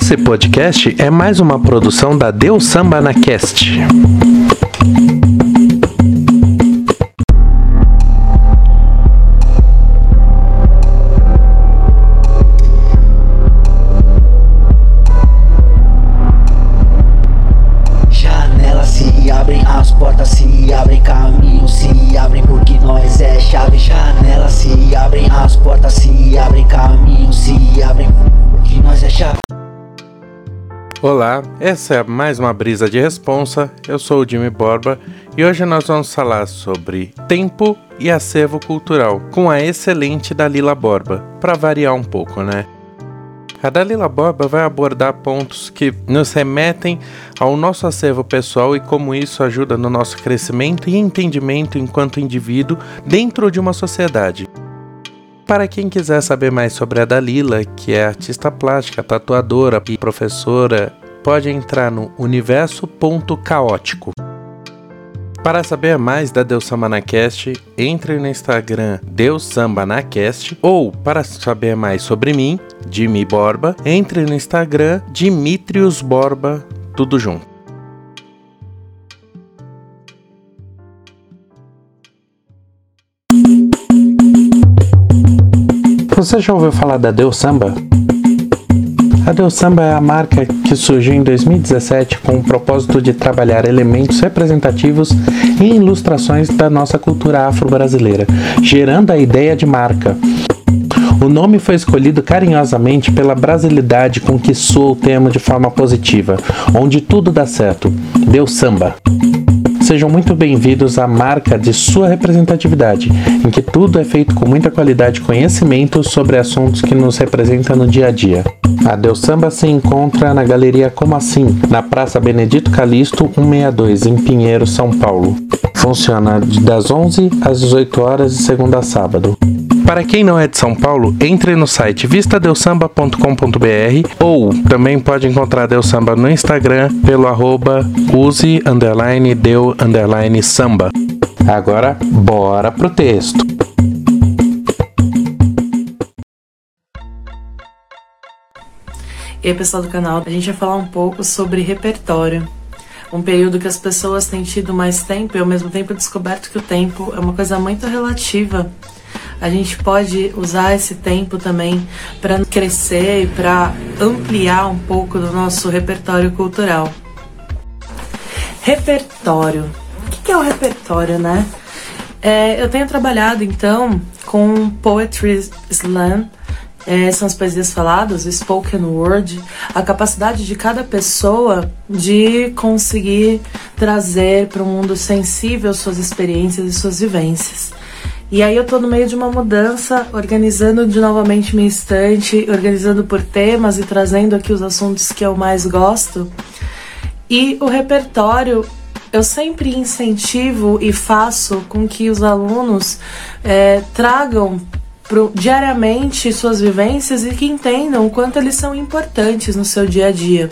Esse podcast é mais uma produção da Deus Samba na Cast. Olá, essa é mais uma brisa de responsa. Eu sou o Jimmy Borba e hoje nós vamos falar sobre tempo e acervo cultural com a excelente Dalila Borba, para variar um pouco, né? A Dalila Borba vai abordar pontos que nos remetem ao nosso acervo pessoal e como isso ajuda no nosso crescimento e entendimento enquanto indivíduo dentro de uma sociedade. Para quem quiser saber mais sobre a Dalila, que é artista plástica, tatuadora e professora, pode entrar no universo.caótico. Para saber mais da Deus Samba na Cast, entre no Instagram Deus Samba na Cast ou para saber mais sobre mim, Jimmy Borba, entre no Instagram Dimitrios Borba, tudo junto. Você já ouviu falar da Deus Samba? A Deus Samba é a marca que surgiu em 2017 com o propósito de trabalhar elementos representativos e ilustrações da nossa cultura afro-brasileira, gerando a ideia de marca. O nome foi escolhido carinhosamente pela brasilidade com que soa o termo de forma positiva, onde tudo dá certo. Deus Samba. Sejam muito bem-vindos à marca de sua representatividade, em que tudo é feito com muita qualidade e conhecimento sobre assuntos que nos representam no dia a dia. A Deus Samba se encontra na Galeria Como Assim, na Praça Benedito Calixto 162, em Pinheiro, São Paulo. Funciona das 11 às 18 horas de segunda a sábado. Para quem não é de São Paulo, entre no site vistadeussamba.com.br ou também pode encontrar Deus Samba no Instagram pelo arroba use underline deu underline samba. Agora, bora pro texto. E aí, pessoal do canal, a gente vai falar um pouco sobre repertório. Um período que as pessoas têm tido mais tempo e ao mesmo tempo descoberto que o tempo é uma coisa muito relativa. A gente pode usar esse tempo também para crescer e para ampliar um pouco do nosso repertório cultural. Repertório. O que é o repertório, né? É, eu tenho trabalhado então com Poetry Slam, é, são as poesias faladas, spoken word, a capacidade de cada pessoa de conseguir trazer para o mundo sensível suas experiências e suas vivências. E aí eu tô no meio de uma mudança, organizando de novamente minha estante, organizando por temas e trazendo aqui os assuntos que eu mais gosto. E o repertório eu sempre incentivo e faço com que os alunos é, tragam pro, diariamente suas vivências e que entendam o quanto eles são importantes no seu dia a dia.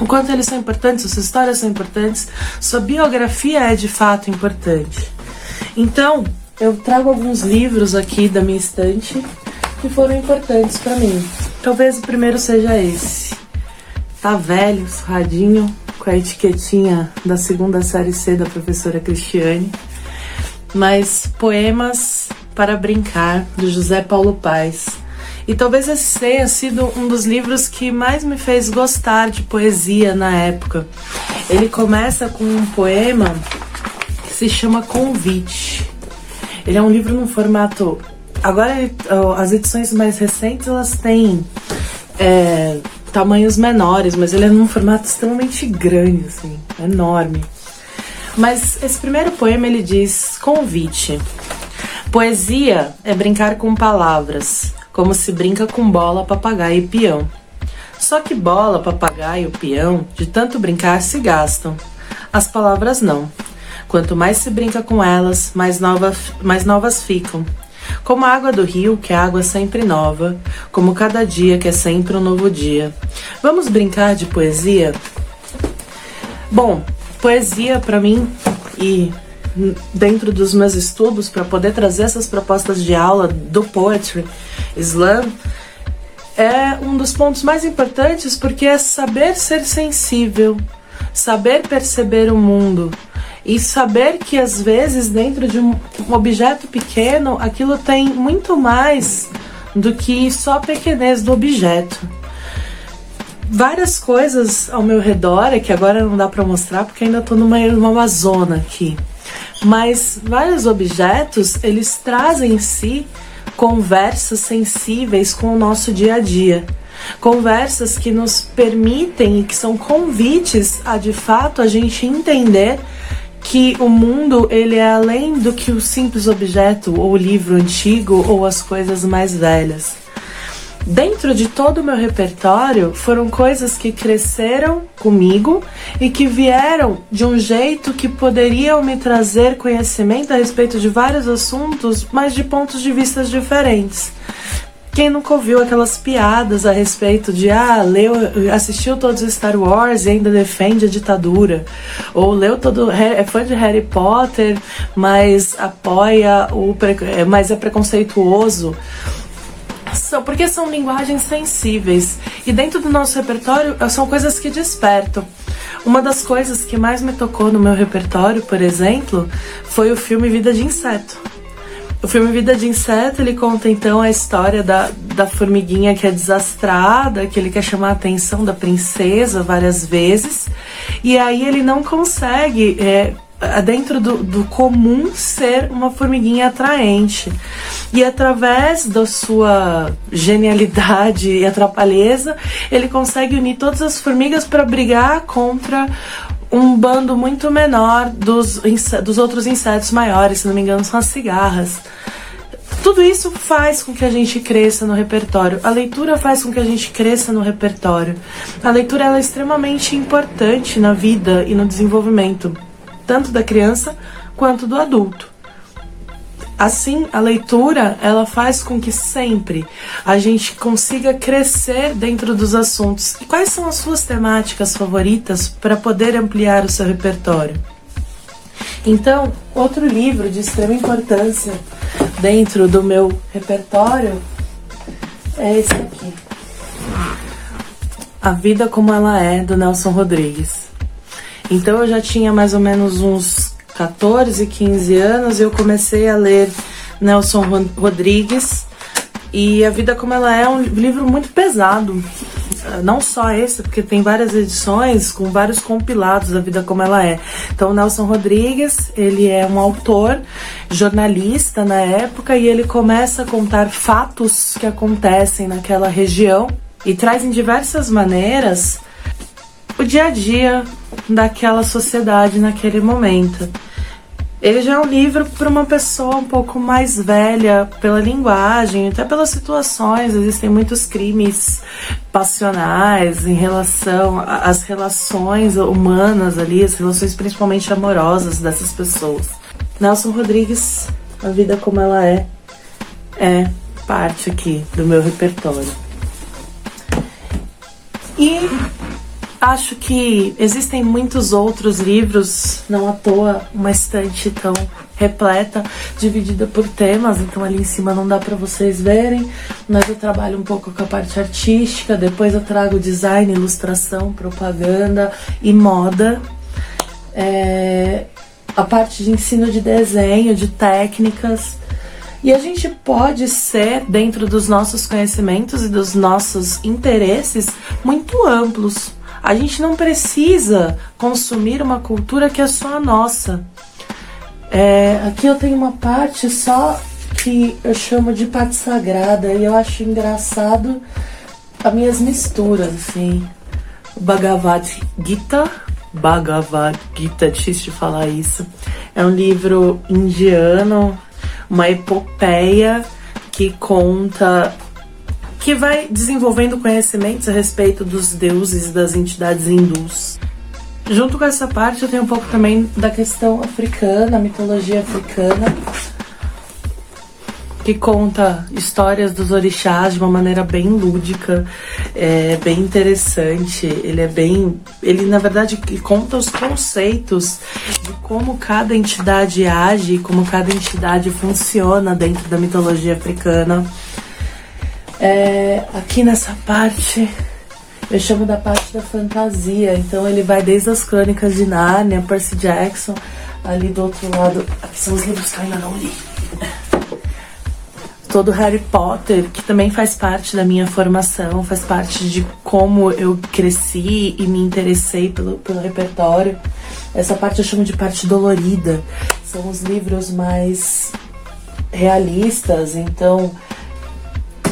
O quanto eles são importantes, suas histórias são importantes, sua biografia é de fato importante. Então, eu trago alguns livros aqui da minha estante que foram importantes para mim. Talvez o primeiro seja esse. Tá velho, surradinho, com a etiquetinha da segunda série C da professora Cristiane. Mas Poemas para Brincar, do José Paulo Paes. E talvez esse tenha sido um dos livros que mais me fez gostar de poesia na época. Ele começa com um poema que se chama Convite. Ele é um livro num formato. Agora, as edições mais recentes elas têm é, tamanhos menores, mas ele é num formato extremamente grande, assim, enorme. Mas esse primeiro poema ele diz: Convite. Poesia é brincar com palavras, como se brinca com bola, papagaio e peão. Só que bola, papagaio e peão, de tanto brincar, se gastam. As palavras não. Quanto mais se brinca com elas, mais, nova, mais novas ficam. Como a água do rio, que é água sempre nova, como cada dia que é sempre um novo dia. Vamos brincar de poesia? Bom, poesia para mim e dentro dos meus estudos para poder trazer essas propostas de aula do poetry slam é um dos pontos mais importantes porque é saber ser sensível, saber perceber o mundo e saber que às vezes dentro de um objeto pequeno aquilo tem muito mais do que só a pequenez do objeto. Várias coisas ao meu redor, é que agora não dá para mostrar porque ainda tô numa, numa Amazônia aqui. Mas vários objetos, eles trazem em si conversas sensíveis com o nosso dia a dia. Conversas que nos permitem e que são convites a de fato a gente entender que o mundo ele é além do que o simples objeto ou o livro antigo ou as coisas mais velhas. Dentro de todo o meu repertório foram coisas que cresceram comigo e que vieram de um jeito que poderiam me trazer conhecimento a respeito de vários assuntos, mas de pontos de vista diferentes. Quem nunca ouviu aquelas piadas a respeito de ah, leu, assistiu todos os Star Wars e ainda defende a ditadura, ou leu todo é fã de Harry Potter, mas apoia o é, mas é preconceituoso. São, porque são linguagens sensíveis e dentro do nosso repertório são coisas que despertam. Uma das coisas que mais me tocou no meu repertório, por exemplo, foi o filme Vida de Inseto o filme Vida de Inseto, ele conta então a história da, da formiguinha que é desastrada, que ele quer chamar a atenção da princesa várias vezes, e aí ele não consegue, é, dentro do, do comum, ser uma formiguinha atraente. E através da sua genialidade e atrapalheza, ele consegue unir todas as formigas para brigar contra um bando muito menor dos, dos outros insetos maiores, se não me engano, são as cigarras. Tudo isso faz com que a gente cresça no repertório. A leitura faz com que a gente cresça no repertório. A leitura é extremamente importante na vida e no desenvolvimento, tanto da criança quanto do adulto. Assim, a leitura, ela faz com que sempre a gente consiga crescer dentro dos assuntos. E quais são as suas temáticas favoritas para poder ampliar o seu repertório? Então, outro livro de extrema importância dentro do meu repertório é esse aqui. A Vida Como Ela É, do Nelson Rodrigues. Então eu já tinha mais ou menos uns 14, 15 anos, eu comecei a ler Nelson Rodrigues. E A Vida Como Ela É um livro muito pesado. Não só esse, porque tem várias edições com vários compilados da vida como ela é. Então, Nelson Rodrigues, ele é um autor, jornalista na época, e ele começa a contar fatos que acontecem naquela região e traz em diversas maneiras o dia a dia daquela sociedade naquele momento. Ele já é um livro para uma pessoa um pouco mais velha, pela linguagem, até pelas situações. Existem muitos crimes passionais em relação às relações humanas ali, as relações principalmente amorosas dessas pessoas. Nelson Rodrigues, A Vida Como Ela É, é parte aqui do meu repertório. E Acho que existem muitos outros livros, não à toa uma estante tão repleta, dividida por temas, então ali em cima não dá para vocês verem, mas eu trabalho um pouco com a parte artística, depois eu trago design, ilustração, propaganda e moda. É, a parte de ensino de desenho, de técnicas. E a gente pode ser, dentro dos nossos conhecimentos e dos nossos interesses, muito amplos. A gente não precisa consumir uma cultura que é só a nossa. É, aqui eu tenho uma parte só que eu chamo de parte sagrada e eu acho engraçado as minhas misturas, assim. Bhagavad Gita, Bhagavad Gita, é difícil de falar isso. É um livro indiano, uma epopeia que conta que vai desenvolvendo conhecimentos a respeito dos deuses das entidades hindus. Junto com essa parte, eu tenho um pouco também da questão africana, mitologia africana, que conta histórias dos orixás de uma maneira bem lúdica, é bem interessante. Ele é bem, ele na verdade conta os conceitos de como cada entidade age, como cada entidade funciona dentro da mitologia africana. É, aqui nessa parte, eu chamo da parte da fantasia. Então ele vai desde as crônicas de Nárnia, Percy Jackson, ali do outro lado. Aqui são os livros que eu ainda não li. Todo Harry Potter, que também faz parte da minha formação, faz parte de como eu cresci e me interessei pelo, pelo repertório. Essa parte eu chamo de parte dolorida. São os livros mais realistas, então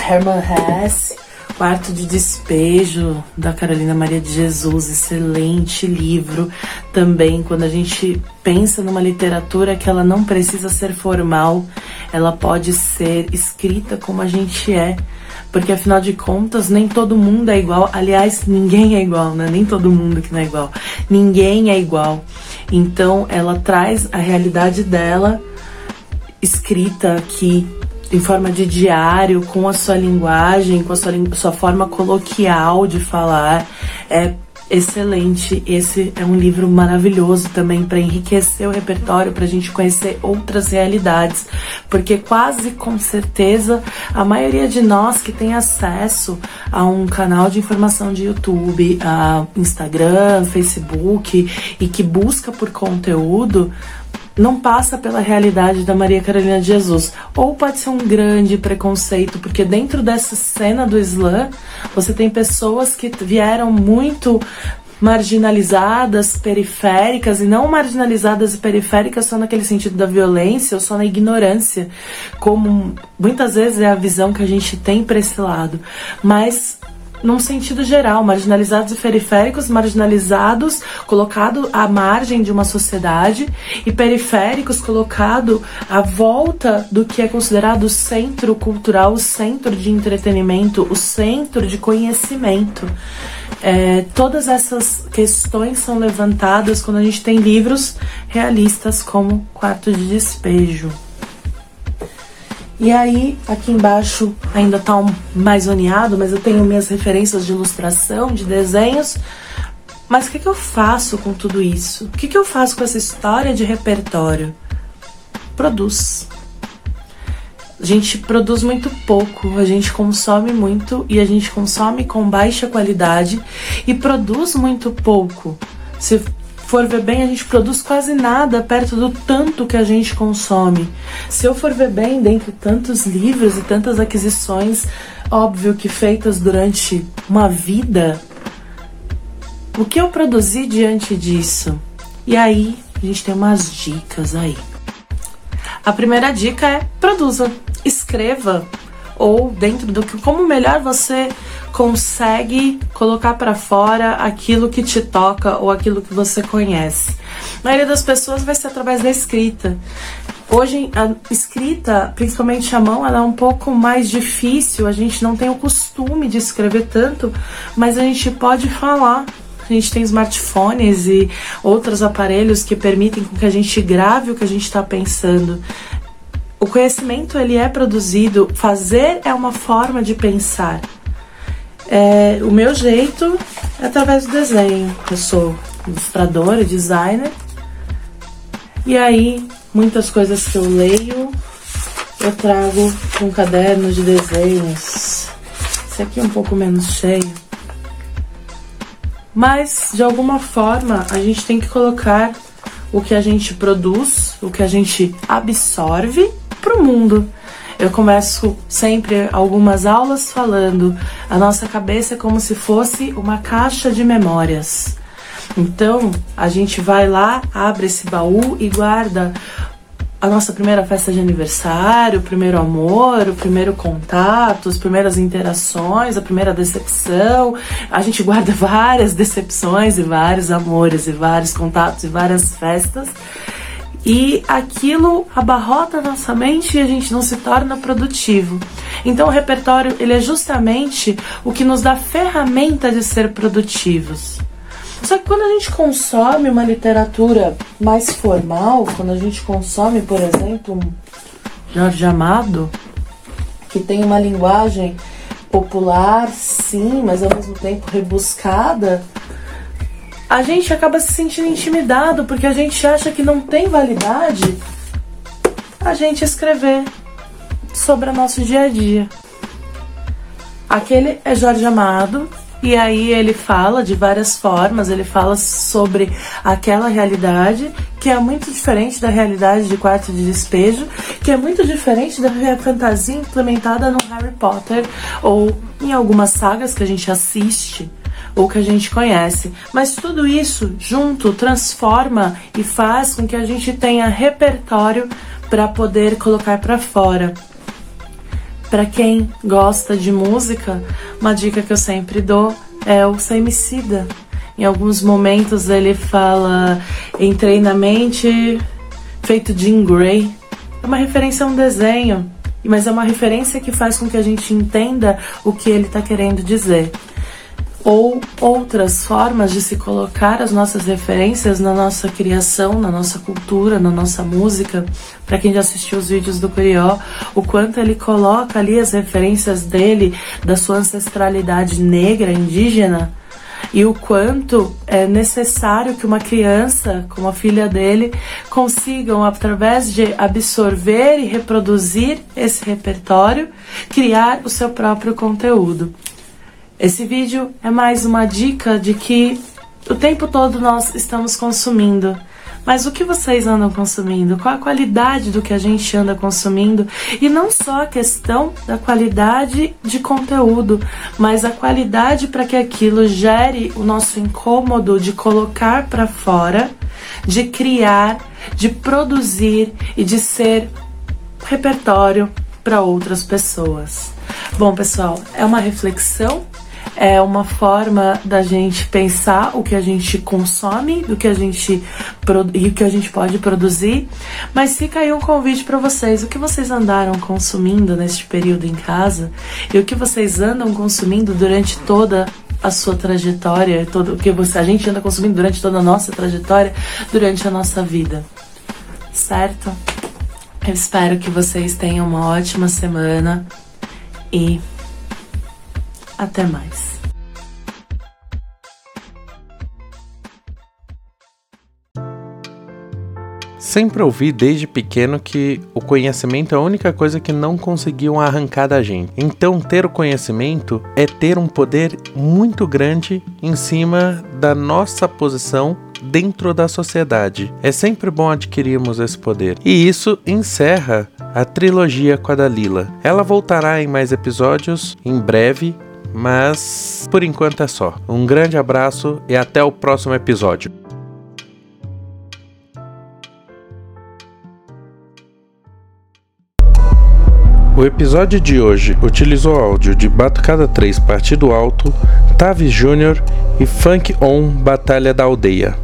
Herman Hesse, Quarto de Despejo, da Carolina Maria de Jesus, excelente livro. Também, quando a gente pensa numa literatura que ela não precisa ser formal, ela pode ser escrita como a gente é. Porque afinal de contas, nem todo mundo é igual. Aliás, ninguém é igual, né? Nem todo mundo que não é igual. Ninguém é igual. Então, ela traz a realidade dela escrita aqui em forma de diário, com a sua linguagem, com a sua, sua forma coloquial de falar. É excelente. Esse é um livro maravilhoso também para enriquecer o repertório, para a gente conhecer outras realidades, porque quase com certeza a maioria de nós que tem acesso a um canal de informação de YouTube, a Instagram, Facebook e que busca por conteúdo não passa pela realidade da Maria Carolina de Jesus. Ou pode ser um grande preconceito, porque dentro dessa cena do Islã, você tem pessoas que vieram muito marginalizadas, periféricas, e não marginalizadas e periféricas só naquele sentido da violência ou só na ignorância, como muitas vezes é a visão que a gente tem para esse lado, mas num sentido geral, marginalizados e periféricos, marginalizados, colocado à margem de uma sociedade, e periféricos colocado à volta do que é considerado o centro cultural, o centro de entretenimento, o centro de conhecimento. É, todas essas questões são levantadas quando a gente tem livros realistas como Quarto de Despejo. E aí, aqui embaixo ainda tá um, mais zoneado, mas eu tenho minhas referências de ilustração, de desenhos. Mas o que, que eu faço com tudo isso? O que, que eu faço com essa história de repertório? Produz. A gente produz muito pouco, a gente consome muito e a gente consome com baixa qualidade e produz muito pouco. Se for ver bem, a gente produz quase nada perto do tanto que a gente consome. Se eu for ver bem, dentre tantos livros e tantas aquisições, óbvio que feitas durante uma vida, o que eu produzi diante disso? E aí, a gente tem umas dicas aí. A primeira dica é produza, escreva ou dentro do que como melhor você consegue colocar para fora aquilo que te toca ou aquilo que você conhece. A maioria das pessoas vai ser através da escrita. Hoje a escrita, principalmente a mão, ela é um pouco mais difícil. A gente não tem o costume de escrever tanto, mas a gente pode falar. A gente tem smartphones e outros aparelhos que permitem que a gente grave o que a gente está pensando o conhecimento ele é produzido, fazer é uma forma de pensar. É, o meu jeito é através do desenho. Eu sou ilustradora, designer. E aí, muitas coisas que eu leio, eu trago um caderno de desenhos. Esse aqui é um pouco menos cheio. Mas, de alguma forma, a gente tem que colocar o que a gente produz, o que a gente absorve para o mundo. Eu começo sempre algumas aulas falando: a nossa cabeça é como se fosse uma caixa de memórias. Então, a gente vai lá, abre esse baú e guarda a nossa primeira festa de aniversário, o primeiro amor, o primeiro contato, as primeiras interações, a primeira decepção. A gente guarda várias decepções e vários amores e vários contatos e várias festas e aquilo abarrota nossa mente e a gente não se torna produtivo. Então o repertório ele é justamente o que nos dá ferramenta de ser produtivos. Só que quando a gente consome uma literatura mais formal, quando a gente consome, por exemplo, Jorge Amado, que tem uma linguagem popular, sim, mas ao mesmo tempo rebuscada, a gente acaba se sentindo intimidado porque a gente acha que não tem validade a gente escrever sobre o nosso dia a dia. Aquele é Jorge Amado, e aí ele fala de várias formas, ele fala sobre aquela realidade que é muito diferente da realidade de quarto de despejo, que é muito diferente da fantasia implementada no Harry Potter ou em algumas sagas que a gente assiste ou que a gente conhece. Mas tudo isso junto transforma e faz com que a gente tenha repertório para poder colocar para fora. Para quem gosta de música, uma dica que eu sempre dou é o Semicida. Em alguns momentos ele fala entrei na mente feito Jean Grey. É uma referência a um desenho, mas é uma referência que faz com que a gente entenda o que ele está querendo dizer ou outras formas de se colocar as nossas referências na nossa criação, na nossa cultura, na nossa música. Para quem já assistiu os vídeos do Curió, o quanto ele coloca ali as referências dele, da sua ancestralidade negra, indígena, e o quanto é necessário que uma criança, como a filha dele, consigam, através de absorver e reproduzir esse repertório, criar o seu próprio conteúdo. Esse vídeo é mais uma dica de que o tempo todo nós estamos consumindo. Mas o que vocês andam consumindo? Qual a qualidade do que a gente anda consumindo? E não só a questão da qualidade de conteúdo, mas a qualidade para que aquilo gere o nosso incômodo de colocar para fora, de criar, de produzir e de ser repertório para outras pessoas. Bom, pessoal, é uma reflexão é uma forma da gente pensar o que a gente consome, do que a gente e o que a gente pode produzir. Mas fica aí um convite para vocês: o que vocês andaram consumindo neste período em casa e o que vocês andam consumindo durante toda a sua trajetória, todo o que você, a gente anda consumindo durante toda a nossa trajetória, durante a nossa vida. Certo? Eu espero que vocês tenham uma ótima semana e até mais. Sempre ouvi desde pequeno que o conhecimento é a única coisa que não conseguiam arrancar da gente. Então, ter o conhecimento é ter um poder muito grande em cima da nossa posição dentro da sociedade. É sempre bom adquirirmos esse poder. E isso encerra a trilogia com a Dalila. Ela voltará em mais episódios em breve mas por enquanto é só. Um grande abraço e até o próximo episódio. O episódio de hoje utilizou áudio de Batucada 3 Partido Alto, Tavi Júnior e Funk On Batalha da Aldeia.